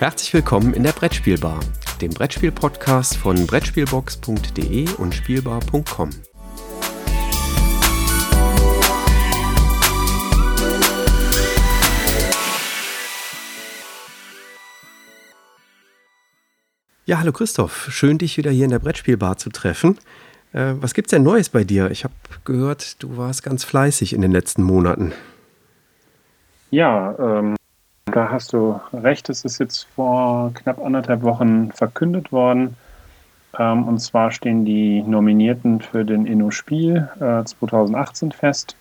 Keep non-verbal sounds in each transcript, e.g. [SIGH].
Herzlich willkommen in der Brettspielbar, dem Brettspiel-Podcast von Brettspielbox.de und Spielbar.com. Ja, hallo Christoph, schön dich wieder hier in der Brettspielbar zu treffen. Äh, was gibt's denn Neues bei dir? Ich habe gehört, du warst ganz fleißig in den letzten Monaten. Ja, ähm, da hast du recht. Es ist jetzt vor knapp anderthalb Wochen verkündet worden. Ähm, und zwar stehen die Nominierten für den Inno-Spiel äh, 2018 fest.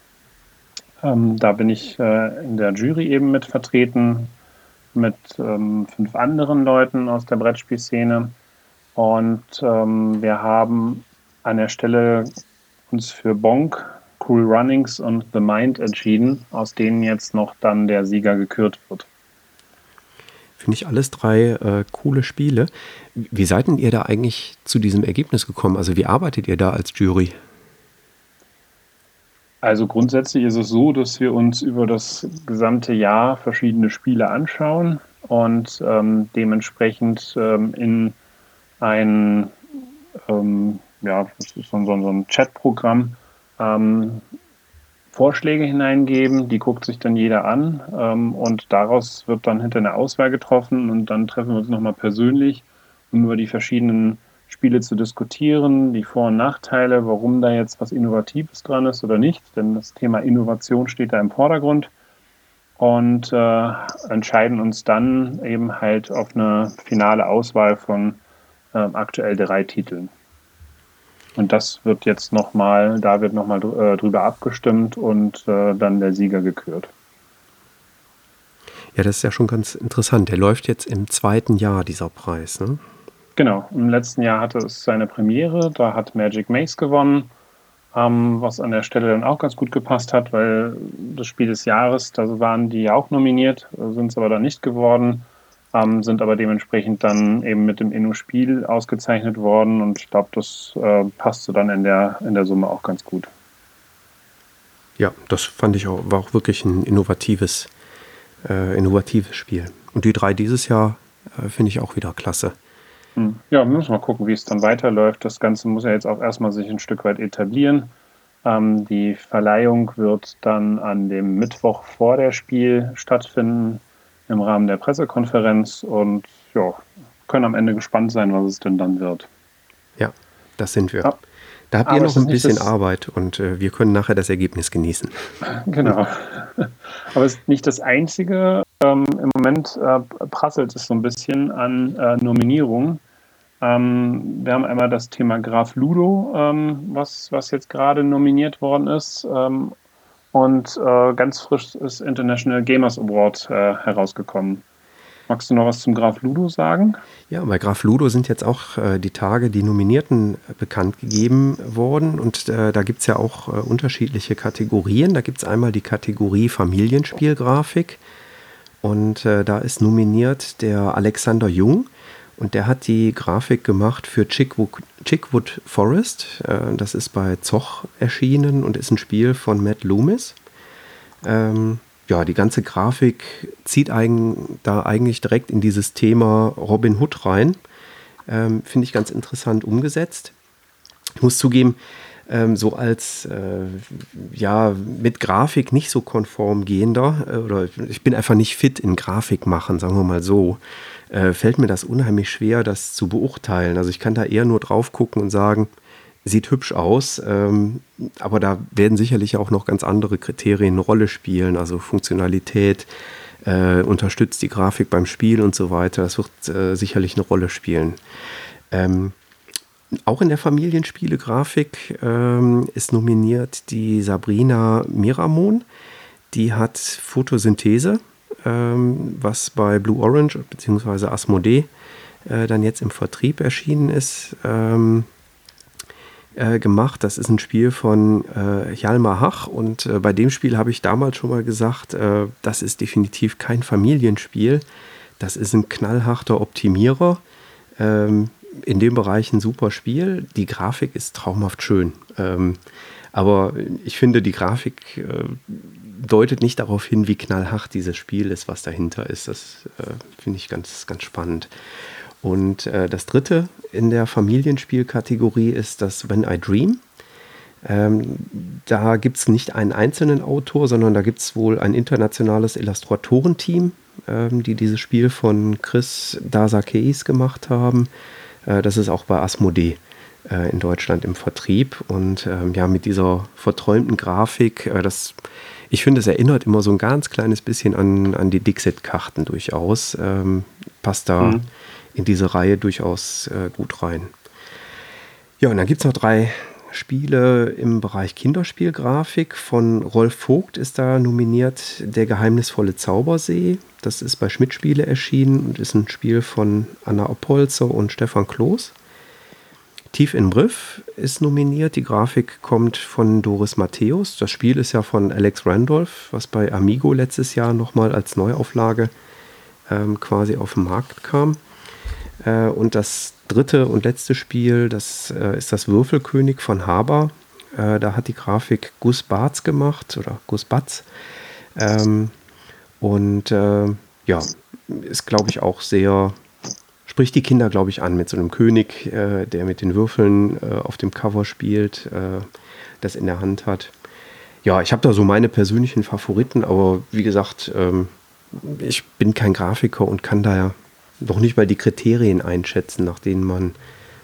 Ähm, da bin ich äh, in der Jury eben mit vertreten, mit ähm, fünf anderen Leuten aus der Brettspielszene. Und wir haben an der Stelle uns für Bonk, Cool Runnings und The Mind entschieden, aus denen jetzt noch dann der Sieger gekürt wird. Finde ich alles drei äh, coole Spiele. Wie seid denn ihr da eigentlich zu diesem Ergebnis gekommen? Also wie arbeitet ihr da als Jury? Also grundsätzlich ist es so, dass wir uns über das gesamte Jahr verschiedene Spiele anschauen und ähm, dementsprechend ähm, in ein, ähm, ja, so, so, so ein Chatprogramm ähm, Vorschläge hineingeben, die guckt sich dann jeder an ähm, und daraus wird dann hinter eine Auswahl getroffen und dann treffen wir uns nochmal persönlich, um über die verschiedenen Spiele zu diskutieren, die Vor- und Nachteile, warum da jetzt was Innovatives dran ist oder nicht, denn das Thema Innovation steht da im Vordergrund und äh, entscheiden uns dann eben halt auf eine finale Auswahl von äh, aktuell drei Titeln. Und das wird jetzt nochmal, da wird nochmal äh, drüber abgestimmt und äh, dann der Sieger gekürt. Ja, das ist ja schon ganz interessant. Der läuft jetzt im zweiten Jahr, dieser Preis, ne? Genau, im letzten Jahr hatte es seine Premiere, da hat Magic Maze gewonnen, ähm, was an der Stelle dann auch ganz gut gepasst hat, weil das Spiel des Jahres, da waren die ja auch nominiert, sind es aber dann nicht geworden ähm, sind aber dementsprechend dann eben mit dem Inno-Spiel ausgezeichnet worden und ich glaube, das äh, passte dann in der, in der Summe auch ganz gut. Ja, das fand ich auch, war auch wirklich ein innovatives, äh, innovatives Spiel. Und die drei dieses Jahr äh, finde ich auch wieder klasse. Hm. Ja, wir müssen mal gucken, wie es dann weiterläuft. Das Ganze muss ja jetzt auch erstmal sich ein Stück weit etablieren. Ähm, die Verleihung wird dann an dem Mittwoch vor der Spiel stattfinden im Rahmen der Pressekonferenz und ja, können am Ende gespannt sein, was es denn dann wird. Ja, das sind wir. Ja. Da habt ihr noch ein bisschen Arbeit und äh, wir können nachher das Ergebnis genießen. [LAUGHS] Genau. Aber es ist nicht das Einzige. Ähm, Im Moment äh, prasselt es so ein bisschen an äh, Nominierungen. Ähm, wir haben einmal das Thema Graf Ludo, ähm, was, was jetzt gerade nominiert worden ist. Ähm, und äh, ganz frisch ist International Gamers Award äh, herausgekommen. Magst du noch was zum Graf Ludo sagen? Ja, bei Graf Ludo sind jetzt auch äh, die Tage die Nominierten bekannt gegeben worden. Und äh, da gibt es ja auch äh, unterschiedliche Kategorien. Da gibt es einmal die Kategorie Familienspielgrafik. Und äh, da ist nominiert der Alexander Jung. Und der hat die Grafik gemacht für Chickwood, Chickwood Forest. Äh, das ist bei Zoch erschienen und ist ein Spiel von Matt Loomis. Ähm, ja, die ganze Grafik zieht eigen, da eigentlich direkt in dieses Thema Robin Hood rein. Ähm, Finde ich ganz interessant umgesetzt. Ich muss zugeben, ähm, so als äh, ja mit Grafik nicht so konform gehender äh, oder ich bin einfach nicht fit in Grafik machen, sagen wir mal so äh, fällt mir das unheimlich schwer, das zu beurteilen. Also ich kann da eher nur drauf gucken und sagen, sieht hübsch aus, ähm, aber da werden sicherlich auch noch ganz andere Kriterien eine Rolle spielen, also Funktionalität, äh, unterstützt die Grafik beim Spiel und so weiter. Das wird äh, sicherlich eine Rolle spielen. Ähm, auch in der Familienspiele-Grafik ähm, ist nominiert die Sabrina Miramon. Die hat Photosynthese ähm, was bei Blue Orange bzw. Asmodee äh, dann jetzt im Vertrieb erschienen ist, ähm, äh, gemacht. Das ist ein Spiel von äh, Hjalmar Hach und äh, bei dem Spiel habe ich damals schon mal gesagt, äh, das ist definitiv kein Familienspiel. Das ist ein knallharter Optimierer. Ähm, in dem Bereich ein super Spiel. Die Grafik ist traumhaft schön. Ähm, aber ich finde, die Grafik äh, deutet nicht darauf hin, wie knallhart dieses Spiel ist, was dahinter ist. Das äh, finde ich ganz, ganz spannend. Und äh, das dritte in der Familienspielkategorie ist das When I Dream. Ähm, da gibt es nicht einen einzelnen Autor, sondern da gibt es wohl ein internationales Illustratorenteam, ähm, die dieses Spiel von Chris Dasakeis gemacht haben. Äh, das ist auch bei Asmodee äh, in Deutschland im Vertrieb. Und ähm, ja, mit dieser verträumten Grafik, äh, das, ich finde, es erinnert immer so ein ganz kleines bisschen an, an die Dixit-Karten durchaus. Ähm, passt da mhm. in diese Reihe durchaus äh, gut rein. Ja, und dann gibt es noch drei Spiele im Bereich Kinderspielgrafik. Von Rolf Vogt ist da nominiert Der geheimnisvolle Zaubersee. Das ist bei Schmidt Spiele erschienen und ist ein Spiel von Anna Oppolzer und Stefan Kloß. Tief in Brief ist nominiert. Die Grafik kommt von Doris Matthäus. Das Spiel ist ja von Alex Randolph, was bei Amigo letztes Jahr nochmal als Neuauflage ähm, quasi auf den Markt kam. Äh, und das dritte und letzte Spiel, das äh, ist das Würfelkönig von Haber. Äh, da hat die Grafik Gus Bartz gemacht oder Gus Batz. Ähm, und äh, ja, ist, glaube ich, auch sehr spricht die Kinder, glaube ich, an mit so einem König, äh, der mit den Würfeln äh, auf dem Cover spielt, äh, das in der Hand hat. Ja, ich habe da so meine persönlichen Favoriten, aber wie gesagt, ähm, ich bin kein Grafiker und kann da ja noch nicht mal die Kriterien einschätzen, nach denen man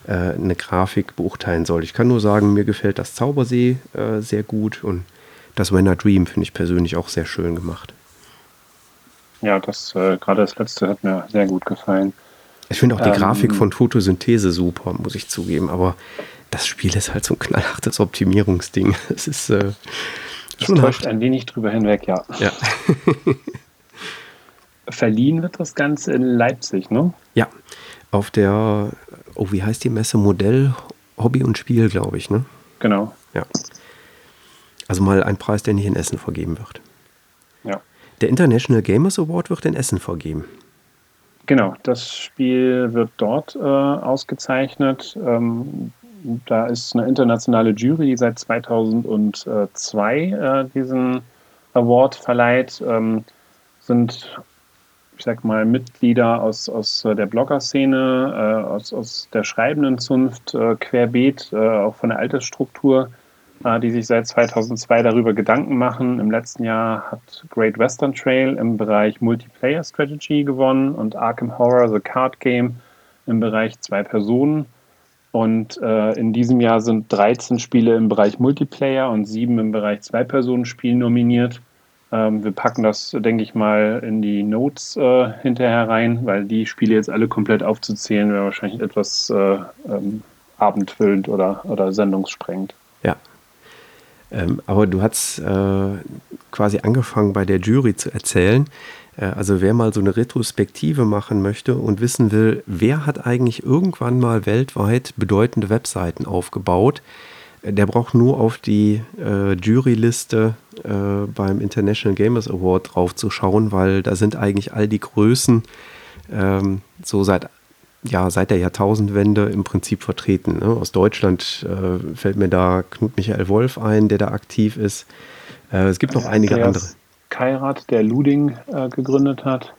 äh, eine Grafik beurteilen soll. Ich kann nur sagen, mir gefällt das Zaubersee äh, sehr gut und das When I Dream finde ich persönlich auch sehr schön gemacht. Ja, das äh, gerade das letzte hat mir sehr gut gefallen. Ich finde auch die ähm, Grafik von Photosynthese super, muss ich zugeben. Aber das Spiel ist halt so ein knallhartes Optimierungsding. [LAUGHS] Es ist äh, schon täuscht ein wenig drüber hinweg, ja. ja. [LAUGHS] Verliehen wird das Ganze in Leipzig, ne? Ja, auf der, oh, wie heißt die Messe? Modell, Hobby und Spiel, glaube ich, ne? Genau. Ja. Also mal ein Preis, der nicht in Essen vergeben wird. Ja. Der International Gamers Award wird in Essen vergeben. Genau, das Spiel wird dort äh, ausgezeichnet. Ähm, da ist eine internationale Jury, die seit 2002 äh, diesen Award verleiht. Ähm, sind, ich sag mal, Mitglieder aus, aus der Blogger-Szene, äh, aus, aus der schreibenden Zunft, äh, querbeet, äh, auch von der Altersstruktur äh, die sich seit 2002 darüber Gedanken machen. Im letzten Jahr hat Great Western Trail im Bereich Multiplayer Strategy gewonnen und Arkham Horror The Card Game im Bereich zwei Personen. Und äh, in diesem Jahr sind 13 Spiele im Bereich Multiplayer und sieben im Bereich Zwei-Personen-Spiel nominiert. Ähm, wir packen das, denke ich mal, in die Notes äh, hinterher rein, weil die Spiele jetzt alle komplett aufzuzählen wäre wahrscheinlich etwas äh, ähm, abendfüllend oder, oder sendungssprengend. Ja, ähm, aber du hast äh, quasi angefangen bei der Jury zu erzählen. Äh, also wer mal so eine Retrospektive machen möchte und wissen will, wer hat eigentlich irgendwann mal weltweit bedeutende Webseiten aufgebaut, der braucht nur auf die äh, Juryliste äh, beim International Gamers Award drauf zu schauen, weil da sind eigentlich all die Größen ähm, so seit ja, seit der Jahrtausendwende im Prinzip vertreten. Ne? Aus Deutschland äh, fällt mir da Knut Michael Wolf ein, der da aktiv ist. Äh, es gibt noch einige der andere. Kairat, der Luding äh, gegründet hat.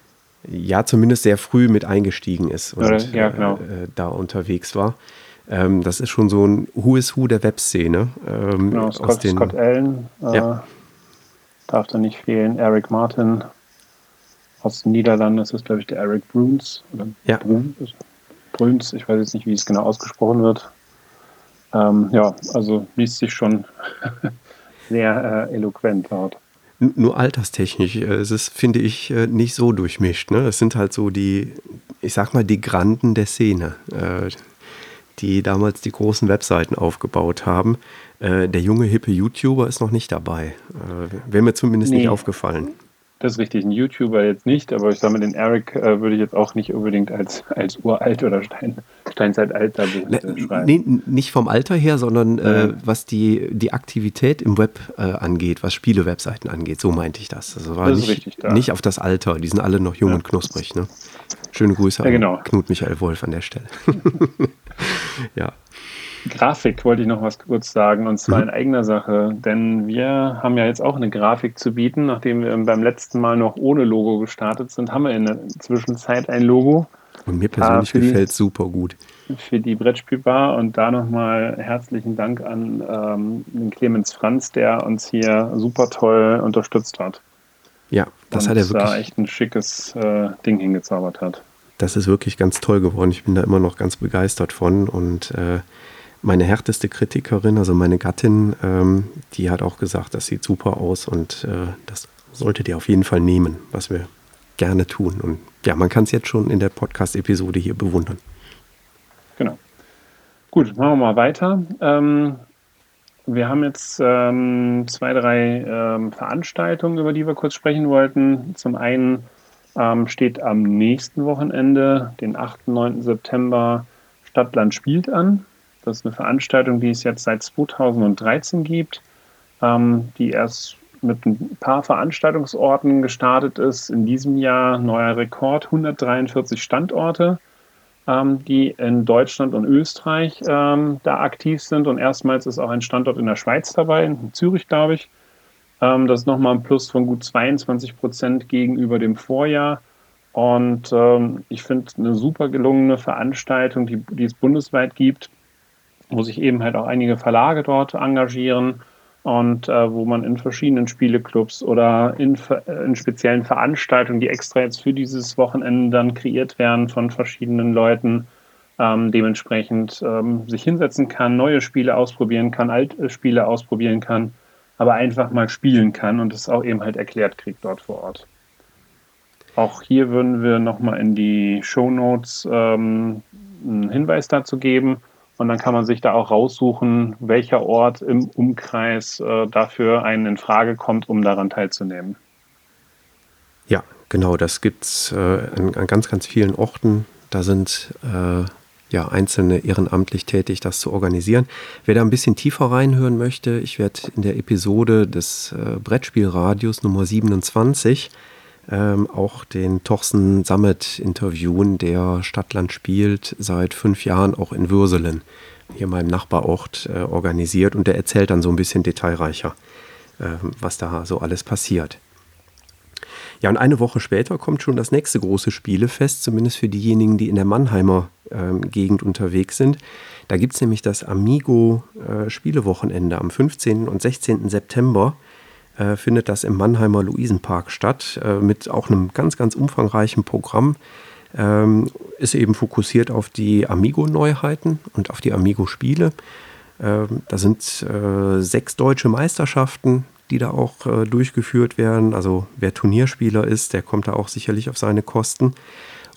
Ja, zumindest sehr früh mit eingestiegen ist und ja, genau. Äh, da unterwegs war. Ähm, das ist schon so ein Who is Who der Webszene. Ähm, genau, Scott, aus den, Scott Allen äh, ja. darf da nicht fehlen. Eric Martin aus den Niederlanden, das ist glaube ich der Eric Bruns. Oder ja. Bruns, Brünz, ich weiß jetzt nicht, wie es genau ausgesprochen wird. Ähm, ja, also liest sich schon [LAUGHS] sehr äh, eloquent dort. Nur alterstechnisch, äh, es ist, finde ich, äh, nicht so durchmischt. Ne? Es sind halt so die, ich sag mal, die Granden der Szene, äh, die damals die großen Webseiten aufgebaut haben. Der junge, hippe YouTuber ist noch nicht dabei. Wäre mir zumindest nee. nicht aufgefallen. Das ist richtig, ein YouTuber jetzt nicht, aber ich sage mal, den Eric äh, würde ich jetzt auch nicht unbedingt als, als uralt oder Stein, Steinzeitalter äh, schreiben. Nee, nicht vom Alter her, sondern äh, was die, die Aktivität im Web äh, angeht, was Spiele-Webseiten angeht, so meinte ich das. Also war das nicht, richtig, da. nicht auf das Alter, die sind alle noch jung ja. und knusprig. Ne? Schöne Grüße ja, genau. an Knut Michael Wolf an der Stelle. [LAUGHS] [LAUGHS] ja. Grafik wollte ich noch was kurz sagen, und zwar mhm. in eigener Sache. Denn wir haben ja jetzt auch eine Grafik zu bieten. Nachdem wir beim letzten Mal noch ohne Logo gestartet sind, haben wir in der Zwischenzeit ein Logo. Und mir persönlich äh, gefällt es super gut. Für die Brettspielbar und da nochmal herzlichen Dank an ähm, den Clemens Franz, der uns hier super toll unterstützt hat. Ja, das und hat er wirklich. Da echt ein schickes äh, Ding hingezaubert hat. Das ist wirklich ganz toll geworden. Ich bin da immer noch ganz begeistert von und äh, meine härteste Kritikerin, also meine Gattin, ähm, die hat auch gesagt, das sieht super aus und äh, das solltet ihr auf jeden Fall nehmen, was wir gerne tun. Und ja, man kann es jetzt schon in der Podcast-Episode hier bewundern. Genau. Gut, machen wir mal weiter. Ähm, wir haben jetzt ähm, zwei, drei ähm, Veranstaltungen, über die wir kurz sprechen wollten. Zum einen ähm, steht am nächsten Wochenende, den 8. 9. September, Stadtland spielt an. Das ist eine Veranstaltung, die es jetzt seit 2013 gibt, ähm, die erst mit ein paar Veranstaltungsorten gestartet ist. In diesem Jahr neuer Rekord, 143 Standorte, ähm, die in Deutschland und Österreich ähm, da aktiv sind. Und erstmals ist auch ein Standort in der Schweiz dabei, in Zürich, glaube ich. Ähm, das ist nochmal ein Plus von gut 22 Prozent gegenüber dem Vorjahr. Und ähm, ich finde eine super gelungene Veranstaltung, die, die es bundesweit gibt, wo sich eben halt auch einige Verlage dort engagieren und äh, wo man in verschiedenen Spieleclubs oder in, in, speziellen Veranstaltungen, die extra jetzt für dieses Wochenende dann kreiert werden von verschiedenen Leuten, ähm, dementsprechend ähm, sich hinsetzen kann, neue Spiele ausprobieren kann, alte Spiele ausprobieren kann, aber einfach mal spielen kann und es auch eben halt erklärt kriegt dort vor Ort. Auch hier würden wir nochmal in die Show Notes ähm, einen Hinweis dazu geben. Und dann kann man sich da auch raussuchen, welcher Ort im Umkreis äh, dafür einen in Frage kommt, um daran teilzunehmen. Ja, genau, das gibt es äh, an, an, ganz, ganz vielen Orten. Da sind äh, ja Einzelne ehrenamtlich tätig, das zu organisieren. Wer da ein bisschen tiefer reinhören möchte, ich werde in der Episode des äh, Brettspielradios Nummer 27 ähm, auch den Torsten Sammet interviewen, der Stadtland spielt, seit fünf Jahren auch in Würselen, hier in meinem Nachbarort äh, organisiert. Und der erzählt dann so ein bisschen detailreicher, äh, was da so alles passiert. Ja, und eine Woche später kommt schon das nächste große Spielefest, zumindest für diejenigen, die in der Mannheimer äh, Gegend unterwegs sind. Da gibt es nämlich das Amigo äh, Spielewochenende am 15. und 16. September äh, findet das im Mannheimer Luisenpark statt, äh, mit auch einem ganz, ganz umfangreichen Programm. Ähm, ist eben fokussiert auf die Amigo-Neuheiten und auf die Amigo-Spiele. Ähm, da sind äh, sechs deutsche Meisterschaften, die da auch äh, durchgeführt werden. Also wer Turnierspieler ist, der kommt da auch sicherlich auf seine Kosten.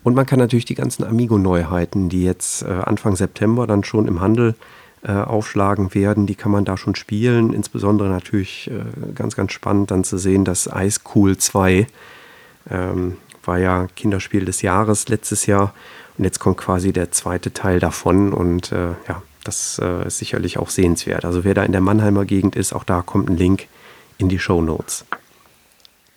Und man kann natürlich die ganzen Amigo-Neuheiten, die jetzt äh, Anfang September dann schon im Handel äh, äh, aufschlagen werden. Die kann man da schon spielen. Insbesondere natürlich äh, ganz, ganz spannend dann zu sehen, dass Ice Cool 2 ähm, war ja Kinderspiel des Jahres letztes Jahr. Und jetzt kommt quasi der zweite Teil davon. Und äh, ja, das äh, ist sicherlich auch sehenswert. Also wer da in der Mannheimer Gegend ist, auch da kommt ein Link in die Show Notes.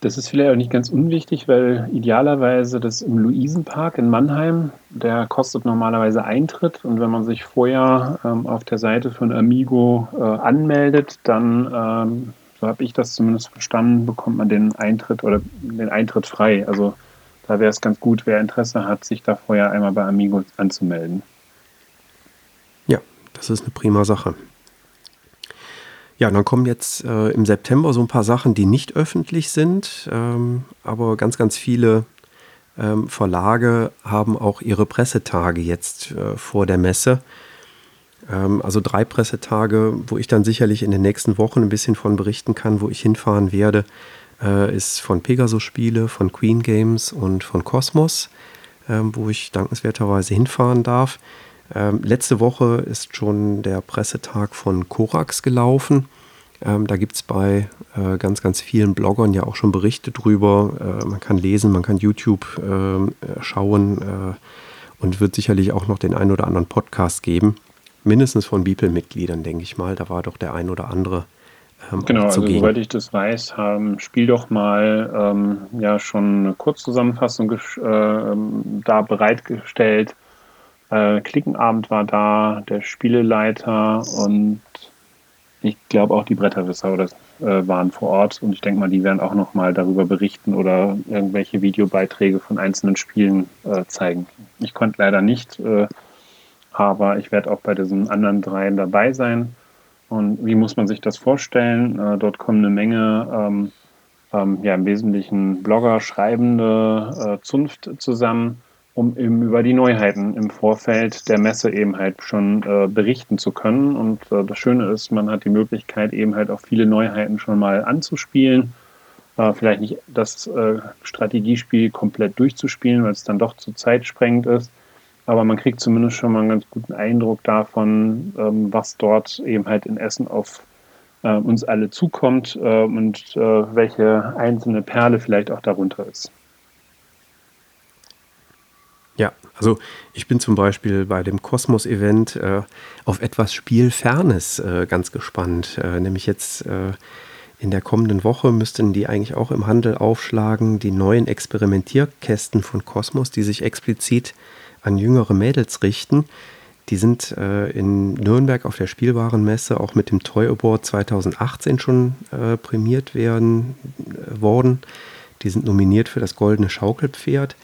Das ist vielleicht auch nicht ganz unwichtig, weil idealerweise das im Luisenpark in Mannheim, der kostet normalerweise Eintritt und wenn man sich vorher ähm, auf der Seite von Amigo äh, anmeldet, dann, ähm, so habe ich das zumindest verstanden, bekommt man den Eintritt oder den Eintritt frei. Also da wäre es ganz gut, wer Interesse hat, sich da vorher einmal bei Amigo anzumelden. Ja, das ist eine prima Sache. Ja, dann kommen jetzt äh, im September so ein paar Sachen, die nicht öffentlich sind, ähm, aber ganz, ganz viele ähm, Verlage haben auch ihre Pressetage jetzt äh, vor der Messe. Ähm, also drei Pressetage, wo ich dann sicherlich in den nächsten Wochen ein bisschen von berichten kann, wo ich hinfahren werde, äh, ist von Pegasus Spiele, von Queen Games und von Cosmos, ähm, wo ich dankenswerterweise hinfahren darf. Ähm, letzte Woche ist schon der Pressetag von Korax gelaufen. Ähm, da gibt es bei äh, ganz, ganz vielen Bloggern ja auch schon Berichte drüber. Äh, man kann lesen, man kann YouTube ähm, äh, schauen und wird sicherlich auch noch den einen oder anderen Podcast geben. Mindestens von Bibel-Mitgliedern, denke ich mal. Da war doch der ein oder andere. Ähm, genau, also soweit ich das weiß, haben Spiel doch mal ähm, ja schon eine Kurzzusammenfassung äh, da bereitgestellt Äh, Klickenabend war da, der Spieleleiter und ich glaube auch die Bretterwisser oder, äh, waren vor Ort und ich denke mal, die werden auch nochmal darüber berichten oder irgendwelche Videobeiträge von einzelnen Spielen äh, zeigen. Ich konnte leider nicht, äh, aber ich werde auch bei diesen anderen dreien dabei sein. Und wie muss man sich das vorstellen? Äh, dort kommen eine Menge, ähm, ähm, ja im Wesentlichen Blogger, Schreibende, äh, Zunft zusammen um eben über die Neuheiten im Vorfeld der Messe eben halt schon äh, berichten zu können. Und äh, das Schöne ist, man hat die Möglichkeit eben halt auch viele Neuheiten schon mal anzuspielen. Äh, vielleicht nicht das äh, Strategiespiel komplett durchzuspielen, weil es dann doch zu zeitsprengend ist. Aber man kriegt zumindest schon mal einen ganz guten Eindruck davon, ähm, was dort eben halt in Essen auf äh, uns alle zukommt äh, und welche einzelne Perle vielleicht auch darunter ist. Ja, also ich bin zum Beispiel bei dem Kosmos-Event äh, auf etwas Spielfernes äh, ganz gespannt. Äh, nämlich jetzt äh, in der kommenden Woche müssten die eigentlich auch im Handel aufschlagen, die neuen Experimentierkästen von Kosmos, die sich explizit an jüngere Mädels richten. Die sind äh, in Nürnberg auf der Spielwarenmesse auch mit dem Toy Award 2018 schon äh, prämiert werden, worden. Die sind nominiert für das Goldene Schaukelpferd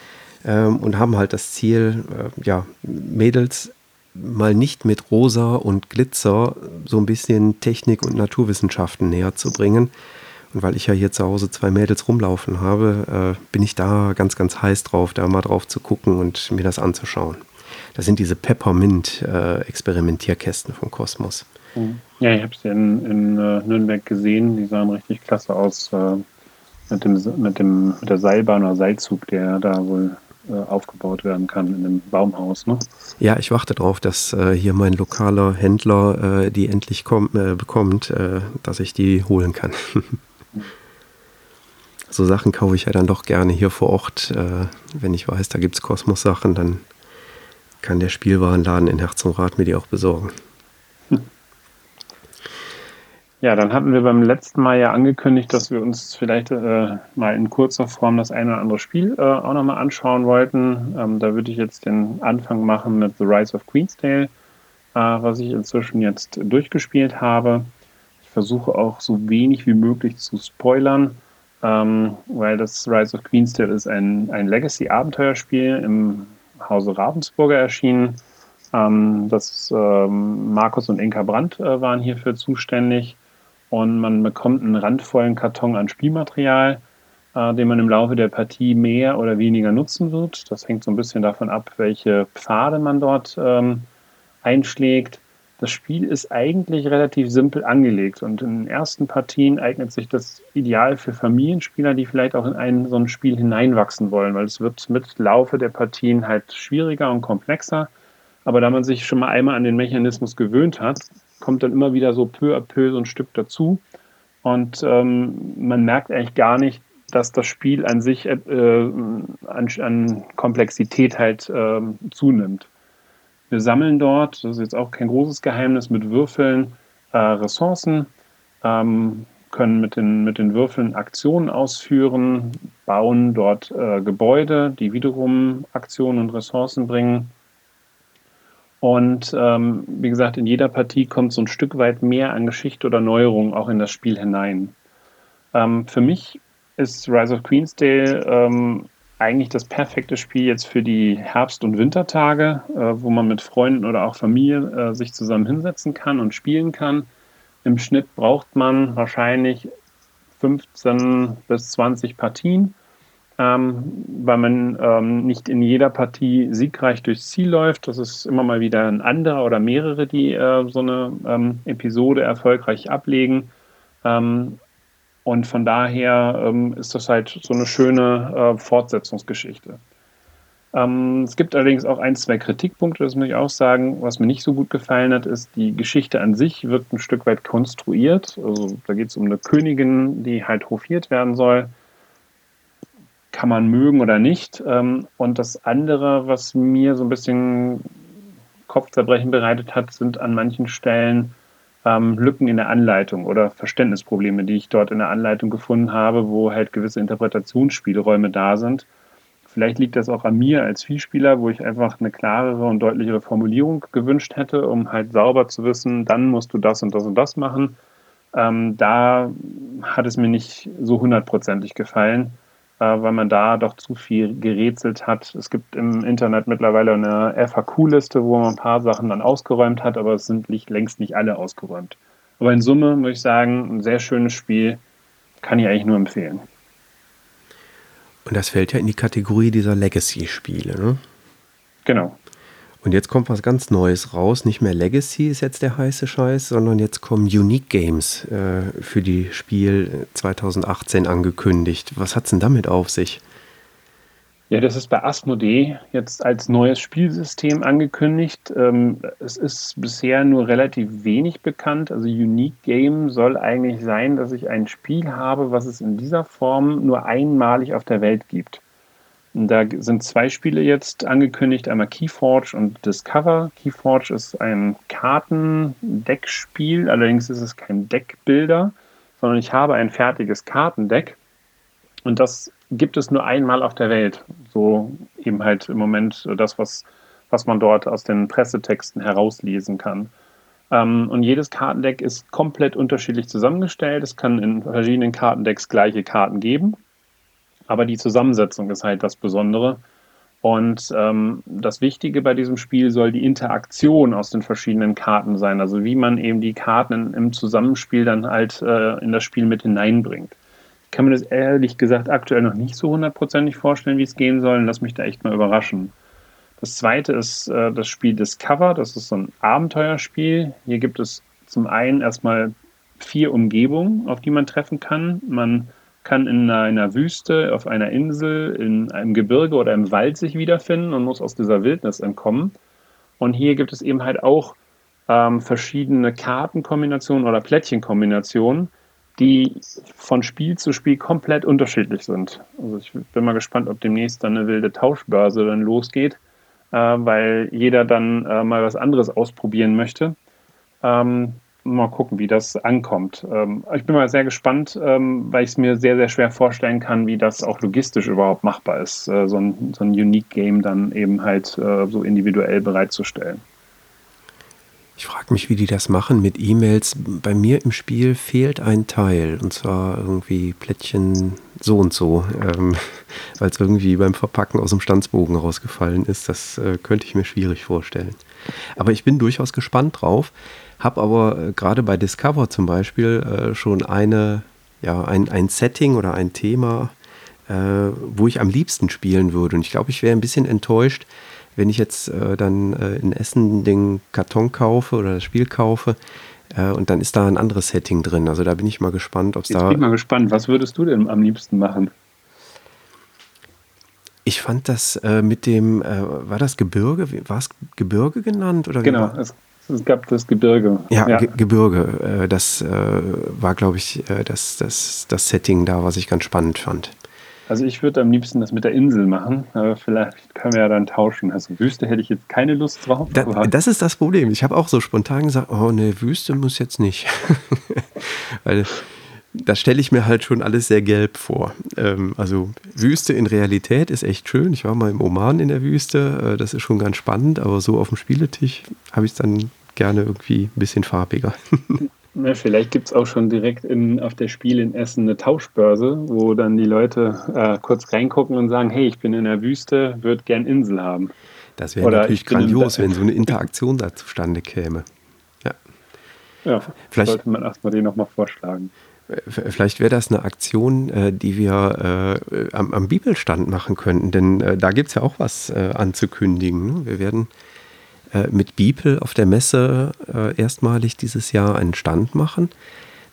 ähm, und haben halt das Ziel, äh, ja, Mädels mal nicht mit Rosa und Glitzer so ein bisschen Technik und Naturwissenschaften näher zu bringen. Und weil ich ja hier zu Hause zwei Mädels rumlaufen habe, äh, bin ich da ganz, ganz heiß drauf, da mal drauf zu gucken und mir das anzuschauen. Das sind diese Peppermint-Experimentierkästen äh, von Kosmos. Mhm. Ja, ich habe sie in, in äh, Nürnberg gesehen. Die sahen richtig klasse aus äh, mit, dem, mit, dem, mit der Seilbahn oder Seilzug, der da wohl aufgebaut werden kann in dem Baumhaus. Ne? Ja, ich warte darauf, dass äh, hier mein lokaler Händler äh, die endlich komm, äh, bekommt, äh, dass ich die holen kann. [LAUGHS] so Sachen kaufe ich ja dann doch gerne hier vor Ort. Äh, wenn ich weiß, da gibt es Kosmos-Sachen, dann kann der Spielwarenladen in Herz und Rat mir die auch besorgen. Ja, dann hatten wir beim letzten Mal ja angekündigt, dass wir uns vielleicht äh, mal in kurzer Form das eine oder andere Spiel äh, auch nochmal anschauen wollten. Ähm, da würde ich jetzt den Anfang machen mit The Rise of Queensdale, äh, was ich inzwischen jetzt durchgespielt habe. Ich versuche auch so wenig wie möglich zu spoilern, ähm, weil das Rise of Queensdale ist ein, ein Legacy-Abenteuerspiel im Hause Ravensburger erschienen. Ähm, das ähm, Markus und Inka Brandt äh, waren hierfür zuständig und man bekommt einen randvollen Karton an Spielmaterial, äh, den man im Laufe der Partie mehr oder weniger nutzen wird. Das hängt so ein bisschen davon ab, welche Pfade man dort ähm, einschlägt. Das Spiel ist eigentlich relativ simpel angelegt und in den ersten Partien eignet sich das ideal für Familienspieler, die vielleicht auch in ein so ein Spiel hineinwachsen wollen, weil es wird mit Laufe der Partien halt schwieriger und komplexer. Aber da man sich schon mal einmal an den Mechanismus gewöhnt hat, kommt dann immer wieder so peu à peu so ein Stück dazu. Und ähm, man merkt eigentlich gar nicht, dass das Spiel an sich äh, an, an, Komplexität halt äh, zunimmt. Wir sammeln dort, das ist jetzt auch kein großes Geheimnis, mit Würfeln äh, Ressourcen, ähm, können mit den, mit den Würfeln Aktionen ausführen, bauen dort äh, Gebäude, die wiederum Aktionen und Ressourcen bringen und ähm, wie gesagt, in jeder Partie kommt so ein Stück weit mehr an Geschichte oder Neuerung auch in das Spiel hinein. Ähm, für mich ist Rise of Queensdale ähm, eigentlich das perfekte Spiel jetzt für die Herbst- und Wintertage, äh, wo man mit Freunden oder auch Familie äh, sich zusammen hinsetzen kann und spielen kann. Im Schnitt braucht man wahrscheinlich 15 bis 20 Partien ähm, weil man ähm, nicht in jeder Partie siegreich durchs Ziel läuft. Das ist immer mal wieder ein anderer oder mehrere, die äh, so eine ähm, Episode erfolgreich ablegen. Ähm, und von daher ähm, ist das halt so eine schöne äh, Fortsetzungsgeschichte. Ähm, es gibt allerdings auch ein, zwei Kritikpunkte, das muss ich auch sagen. Was mir nicht so gut gefallen hat, ist, die Geschichte an sich wirkt ein Stück weit konstruiert. Also da geht es um eine Königin, die halt hofiert werden soll kann man mögen oder nicht. Ähm, und das andere, was mir so ein bisschen Kopfzerbrechen bereitet hat, sind an manchen Stellen ähm, Lücken in der Anleitung oder Verständnisprobleme, die ich dort in der Anleitung gefunden habe, wo halt gewisse Interpretationsspielräume da sind, vielleicht liegt das auch an mir als Vielspieler, wo ich einfach eine klarere und deutlichere Formulierung gewünscht hätte, um halt sauber zu wissen, dann musst du das und das und das machen. Ähm, da hat es mir nicht so hundertprozentig gefallen, weil man da doch zu viel gerätselt hat. Es gibt im Internet mittlerweile eine FAQ-Liste, wo man ein paar Sachen dann ausgeräumt hat, aber es sind nicht, längst nicht alle ausgeräumt. Aber in Summe muss ich sagen, ein sehr schönes Spiel, kann ich eigentlich nur empfehlen. Und das fällt ja in die Kategorie dieser Legacy-Spiele, ne? Genau. Und jetzt kommt was ganz Neues raus. Nicht mehr Legacy ist jetzt der heiße Scheiß, sondern jetzt kommen Unique Games äh, für die Spiel 2018 angekündigt. Was hat es denn damit auf sich? Ja, das ist bei Asmodee jetzt als neues Spielsystem angekündigt. Ähm, es ist bisher nur relativ wenig bekannt. Also Unique Game soll eigentlich sein, dass ich ein Spiel habe, was es in dieser Form nur einmalig auf der Welt gibt. Da sind zwei Spiele jetzt angekündigt, einmal Keyforge und Discover. Keyforge ist ein Kartendeckspiel, allerdings ist es kein Deckbilder, sondern ich habe ein fertiges Kartendeck und das gibt es nur einmal auf der Welt. So eben halt im Moment das, was, was man dort aus den Pressetexten herauslesen kann. Ähm, und jedes Kartendeck ist komplett unterschiedlich zusammengestellt. Es kann in verschiedenen Kartendecks gleiche Karten geben, aber die Zusammensetzung ist halt das Besondere. Und ähm, das Wichtige bei diesem Spiel soll die Interaktion aus den verschiedenen Karten sein, also wie man eben die Karten im Zusammenspiel dann halt äh, in das Spiel mit hineinbringt kann mir das ehrlich gesagt aktuell noch nicht so hundertprozentig vorstellen, wie es gehen soll. Lass mich da echt mal überraschen. Das zweite ist äh, das Spiel Discover. Das ist so ein Abenteuerspiel. Hier gibt es zum einen erstmal vier Umgebungen, auf die man treffen kann. Man kann in einer, in einer Wüste, auf einer Insel, in einem Gebirge oder im Wald sich wiederfinden und muss aus dieser Wildnis entkommen. Und hier gibt es eben halt auch ähm, verschiedene Kartenkombinationen oder Plättchenkombinationen, die von Spiel zu Spiel komplett unterschiedlich sind. Also ich bin mal gespannt, ob demnächst dann eine wilde Tauschbörse dann losgeht, äh, weil jeder dann äh, mal was anderes ausprobieren möchte. Ähm, mal gucken, wie das ankommt. Ähm, ich bin mal sehr gespannt, ähm, weil ich es mir sehr, sehr schwer vorstellen kann, wie das auch logistisch überhaupt machbar ist, äh, so, ein, so ein Unique Game dann eben halt äh, so individuell bereitzustellen. Ich frage mich, wie die das machen mit E-Mails. Bei mir im Spiel fehlt ein Teil, und zwar irgendwie Plättchen so und so, ähm, [LAUGHS] weil es irgendwie beim Verpacken aus dem Stanzbogen rausgefallen ist. Das äh, könnte ich mir schwierig vorstellen. Aber ich bin durchaus gespannt drauf, habe aber äh, gerade bei Discover zum Beispiel äh, schon eine, ja, ein, ein Setting oder ein Thema, äh, wo ich am liebsten spielen würde. Und ich glaube, ich wäre ein bisschen enttäuscht, wenn ich jetzt äh, dann äh, in Essen den Karton kaufe oder das Spiel kaufe, äh, und dann ist da ein anderes Setting drin. Also da bin ich mal gespannt, ob es da. Ich bin mal gespannt. Was würdest du denn am liebsten machen? Ich fand das äh, mit dem, äh, war das Gebirge? War es Gebirge genannt? Oder genau, es, es, gab das Gebirge. Ja, ja. Ge Gebirge. Äh, das war, glaube ich, das, das, das Setting da, was ich ganz spannend fand. Also ich würde am liebsten das mit der Insel machen, aber vielleicht können wir ja dann tauschen. Also Wüste hätte ich jetzt keine Lust drauf. Da, das ist das Problem. Ich habe auch so spontan gesagt, oh ne, Wüste muss jetzt nicht. [LAUGHS] Weil das stelle ich mir halt schon alles sehr gelb vor. Ähm, also Wüste in Realität ist echt schön. Ich war mal im Oman in der Wüste, äh, das ist schon ganz spannend, aber so auf dem Spieletisch habe ich es dann gerne irgendwie ein bisschen farbiger. [LAUGHS] Ja, vielleicht gibt es auch schon direkt in, auf der Spiel in Essen eine Tauschbörse, wo dann die Leute äh, kurz reingucken und sagen, hey, ich bin in der Wüste, würde gern Insel haben. Das wäre natürlich grandios, wenn so eine [LAUGHS] Interaktion da zustande käme. Ja, ja vielleicht sollte man erstmal den nochmal vorschlagen. Vielleicht wäre das eine Aktion, äh, die wir äh, am, am, Bibelstand machen könnten, denn äh, da gibt es ja auch was äh, anzukündigen. Ne? Wir werden äh, mit Beeple auf der Messe äh, erstmalig dieses Jahr einen Stand machen.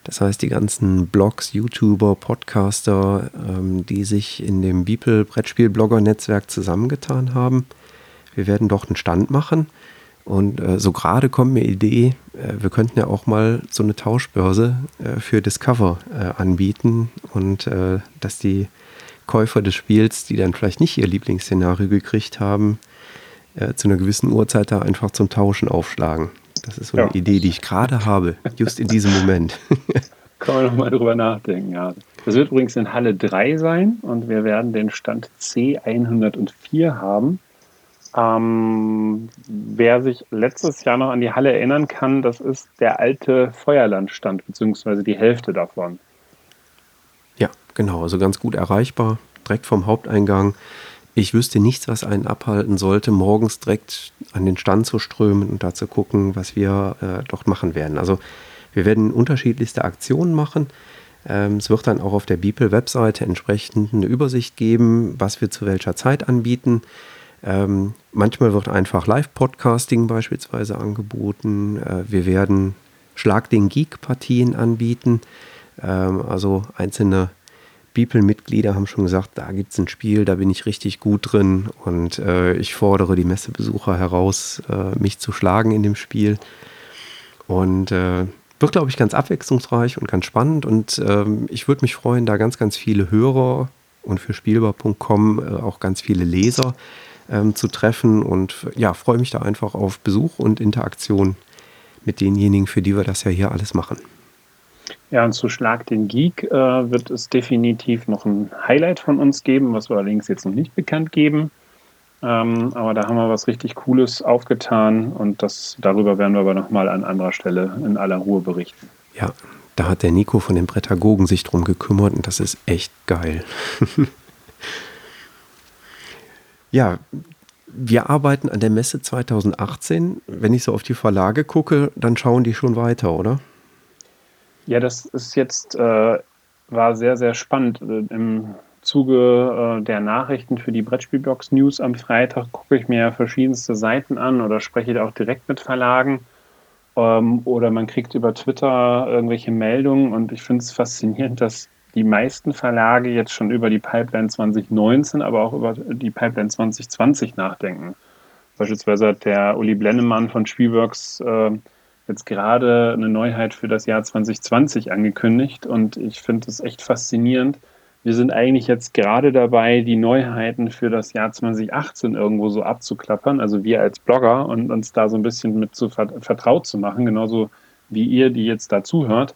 Das heißt, die ganzen Blogs, YouTuber, Podcaster, ähm, die sich in dem Beeple Brettspiel-Blogger-Netzwerk zusammengetan haben, wir werden dort einen Stand machen. Und äh, so gerade kommt mir die Idee, äh, wir könnten ja auch mal so eine Tauschbörse äh, für Discover äh, anbieten und dass die Käufer des Spiels, die dann vielleicht nicht ihr Lieblingsszenario gekriegt haben, äh, zu einer gewissen Uhrzeit da einfach zum Tauschen aufschlagen. Das ist so eine ja. Idee, die ich gerade habe, just in diesem Moment. [LAUGHS] Kann man nochmal drüber nachdenken, ja. Das wird übrigens in Halle 3 sein und wir werden den Stand C104 haben. Ähm, wer sich letztes Jahr noch an die Halle erinnern kann, das ist der alte Feuerlandstand, beziehungsweise die Hälfte davon. Ja, genau, also ganz gut erreichbar, direkt vom Haupteingang. Ich wüsste nichts, was einen abhalten sollte, morgens direkt an den Stand zu strömen und da zu gucken, was wir äh, dort machen werden. Also wir werden unterschiedlichste Aktionen machen. Ähm, es wird dann auch auf der Beeple-Webseite entsprechend eine Übersicht geben, was wir zu welcher Zeit anbieten. Ähm, manchmal wird einfach Live-Podcasting beispielsweise angeboten. Äh, wir werden Schlag den Geek-Partien anbieten. Ähm, also einzelne Beeple-Mitglieder haben schon gesagt, da gibt es ein Spiel, da bin ich richtig gut drin und äh, ich fordere die Messebesucher heraus, äh, mich zu schlagen in dem Spiel. Und äh, wird, glaube ich, ganz abwechslungsreich und ganz spannend. Und ähm, ich würde mich freuen, da ganz, ganz viele Hörer und für Spielbar.com äh, auch ganz viele Leser ähm, zu treffen. Und ja, freue mich da einfach auf Besuch und Interaktion mit denjenigen, für die wir das ja hier alles machen. Ja, und zu Schlag den Geek äh, wird es definitiv noch ein Highlight von uns geben, was wir allerdings jetzt noch nicht bekannt geben. Ähm, aber da haben wir was richtig Cooles aufgetan und das, darüber werden wir aber nochmal an anderer Stelle in aller Ruhe berichten. Ja, da hat der Nico von den Prädagogen sich drum gekümmert und das ist echt geil. [LAUGHS] ja, wir arbeiten an der Messe 2018. Wenn ich so auf die Verlage gucke, dann schauen die schon weiter, oder? Ja, das ist jetzt, äh, war sehr, sehr spannend. Äh, Im Zuge äh, der Nachrichten für die Brettspielbox News am Freitag gucke ich mir verschiedenste Seiten an oder spreche da auch direkt mit Verlagen. Ähm, oder man kriegt über Twitter irgendwelche Meldungen und ich finde es faszinierend, dass die meisten Verlage jetzt schon über die Pipeline 2019, aber auch über die Pipeline 2020 nachdenken. Beispielsweise hat der Uli Blennemann von Spielworks äh, jetzt gerade eine Neuheit für das Jahr 2020 angekündigt und ich finde es echt faszinierend, wir sind eigentlich jetzt gerade dabei, die Neuheiten für das Jahr 2018 irgendwo so abzuklappern, also wir als Blogger und uns da so ein bisschen mit zu vertraut zu machen, genauso wie ihr, die jetzt da zuhört.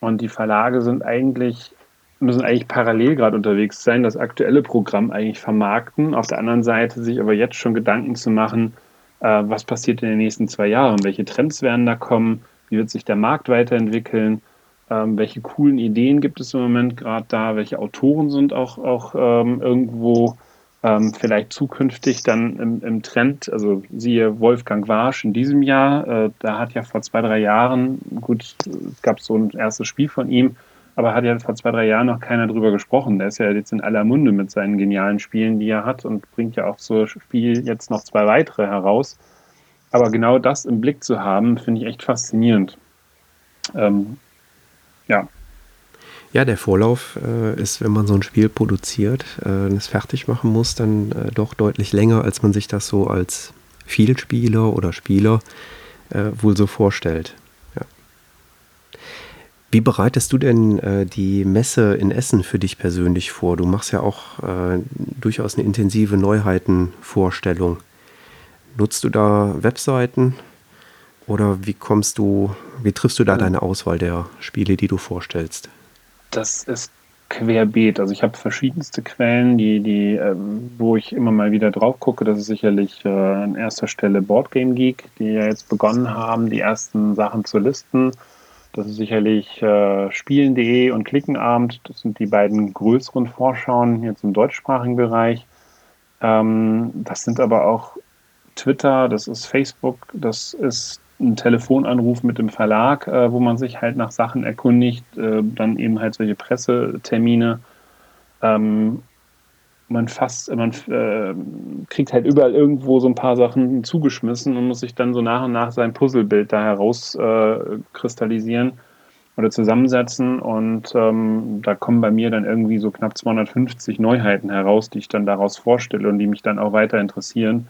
Und die Verlage sind eigentlich, müssen eigentlich parallel gerade unterwegs sein, das aktuelle Programm eigentlich vermarkten, auf der anderen Seite sich aber jetzt schon Gedanken zu machen, was passiert in den nächsten zwei Jahren, welche Trends werden da kommen, wie wird sich der Markt weiterentwickeln ähm, welche coolen Ideen gibt es im Moment gerade da? Welche Autoren sind auch, auch ähm, irgendwo ähm, vielleicht zukünftig dann im, im, Trend? Also siehe Wolfgang Warsch in diesem Jahr. Äh, da hat ja vor zwei, drei Jahren, gut, es gab so ein erstes Spiel von ihm, aber hat ja vor zwei, drei Jahren noch keiner drüber gesprochen. Der ist ja jetzt in aller Munde mit seinen genialen Spielen, die er hat und bringt ja auch so Spiel jetzt noch zwei weitere heraus. Aber genau das im Blick zu haben, finde ich echt faszinierend. Ähm, ja. Ja, der Vorlauf äh, ist, wenn man so ein Spiel produziert, äh, es fertig machen muss, dann äh, doch deutlich länger, als man sich das so als Vielspieler oder Spieler äh, wohl so vorstellt. Wie bereitest du denn äh, die Messe in Essen für dich persönlich vor? Du machst ja auch äh, durchaus eine intensive Neuheitenvorstellung. Nutzt du da Webseiten? Oder wie kommst du, wie triffst du da deine Auswahl der Spiele, die du vorstellst? Das ist querbeet. Also ich habe verschiedenste Quellen, die, die, ähm, wo ich immer mal wieder drauf gucke. Das ist sicherlich äh, an erster Stelle Boardgame Geek, die ja jetzt begonnen haben, die ersten Sachen zu listen. Das ist sicherlich äh, Spielen.de und Klickenabend. Das sind die beiden größeren Vorschauen jetzt im deutschsprachigen Bereich. Ähm, das sind aber auch Twitter, das ist Facebook, das ist ein Telefonanruf mit dem Verlag, äh, wo man sich halt nach Sachen erkundigt, äh, dann eben halt solche Pressetermine. Ähm, man fast, man äh, kriegt halt überall irgendwo so ein paar Sachen zugeschmissen und muss sich dann so nach und nach sein Puzzlebild da herauskristallisieren äh, oder zusammensetzen. Und ähm, da kommen bei mir dann irgendwie so knapp 250 Neuheiten heraus, die ich dann daraus vorstelle und die mich dann auch weiter interessieren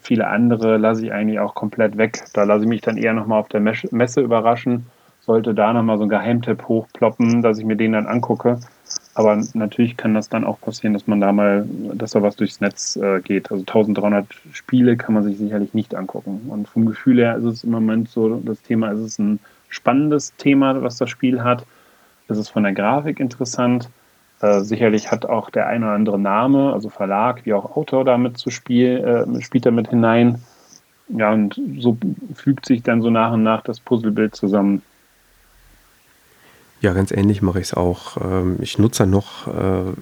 viele andere lasse ich eigentlich auch komplett weg. Da lasse ich mich dann eher nochmal auf der Messe überraschen. Sollte da nochmal so ein Geheimtipp hochploppen, dass ich mir den dann angucke. Aber natürlich kann das dann auch passieren, dass man da mal, dass da was durchs Netz äh, geht. Also 1300 Spiele kann man sich sicherlich nicht angucken. Und vom Gefühl her ist es im Moment so, das Thema ist es ein spannendes Thema, was das Spiel hat. ist es von der Grafik interessant. Äh, sicherlich hat auch der eine oder andere Name, also Verlag wie auch Autor damit zu Spiel, äh, spielt damit hinein. Ja, und so fügt sich dann so nach und nach das Puzzlebild zusammen. Ja, ganz ähnlich mache ich es auch. Ähm, ich nutze noch äh,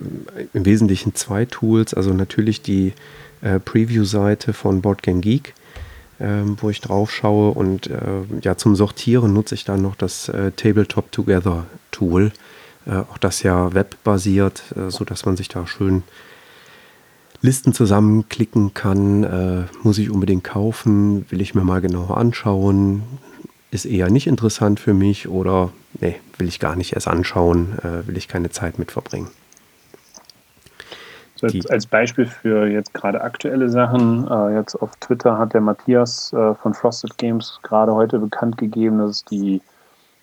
im Wesentlichen zwei Tools. Also natürlich die äh, Preview-Seite von Boardgame Geek, ähm, wo ich drauf schaue. Und äh, ja, zum Sortieren nutze ich dann noch das Tabletop Together Tool. auch das ja webbasiert, sodass man sich da schön Listen zusammenklicken kann. muss ich unbedingt kaufen? Will ich mir mal genauer anschauen? ist eher nicht interessant für mich oder nee, will ich gar nicht erst anschauen, äh, will ich keine Zeit mit verbringen. So als, als, Beispiel für jetzt gerade aktuelle Sachen, äh, jetzt auf Twitter hat der Matthias äh, von Frosted Games gerade heute bekannt gegeben, dass es die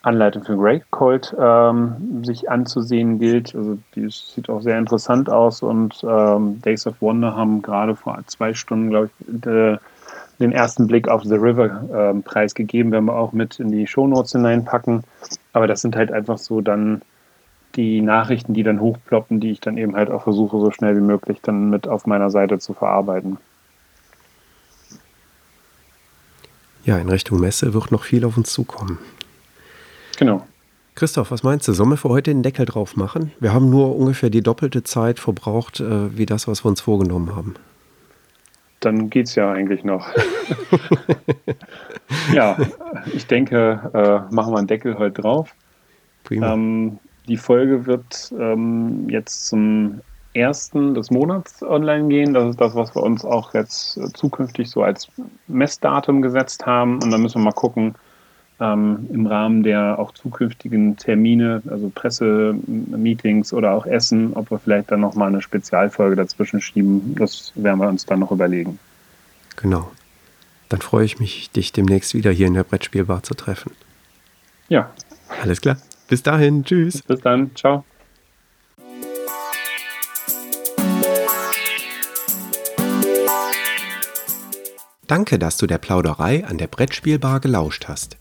Anleitung für Grey Colt ähm, sich anzusehen gilt. Also die sieht auch sehr interessant aus und ähm, Days of Wonder haben gerade vor zwei Stunden, glaube ich, den ersten Blick auf The River äh, preisgegeben, werden wir auch mit in die Shownotes hineinpacken. Aber das sind halt einfach so dann die Nachrichten, die dann hochploppen, die ich dann eben halt auch versuche, so schnell wie möglich dann mit auf meiner Seite zu verarbeiten. Ja, in Richtung Messe wird noch viel auf uns zukommen. Genau. Christoph, was meinst du? Sollen wir für heute den Deckel drauf machen? Wir haben nur ungefähr die doppelte Zeit verbraucht, äh, wie das, was wir uns vorgenommen haben dann geht es ja eigentlich noch. [LAUGHS] ja, ich denke, äh, machen wir einen Deckel heute drauf. Ähm, die Folge wird ähm, jetzt zum ersten des Monats online gehen. Das ist das, was wir uns auch jetzt äh, zukünftig so als Messdatum gesetzt haben. Und dann müssen wir mal gucken, ähm, im Rahmen der auch zukünftigen Termine, also Pressemeetings oder auch Essen, ob wir vielleicht dann nochmal eine Spezialfolge dazwischen schieben. Das werden wir uns dann noch überlegen. Genau. Dann freue ich mich, dich demnächst wieder hier in der Brettspielbar zu treffen. Ja. Alles klar. Bis dahin. Tschüss. Bis dann. Ciao. Danke, dass du der Plauderei an der Brettspielbar gelauscht hast.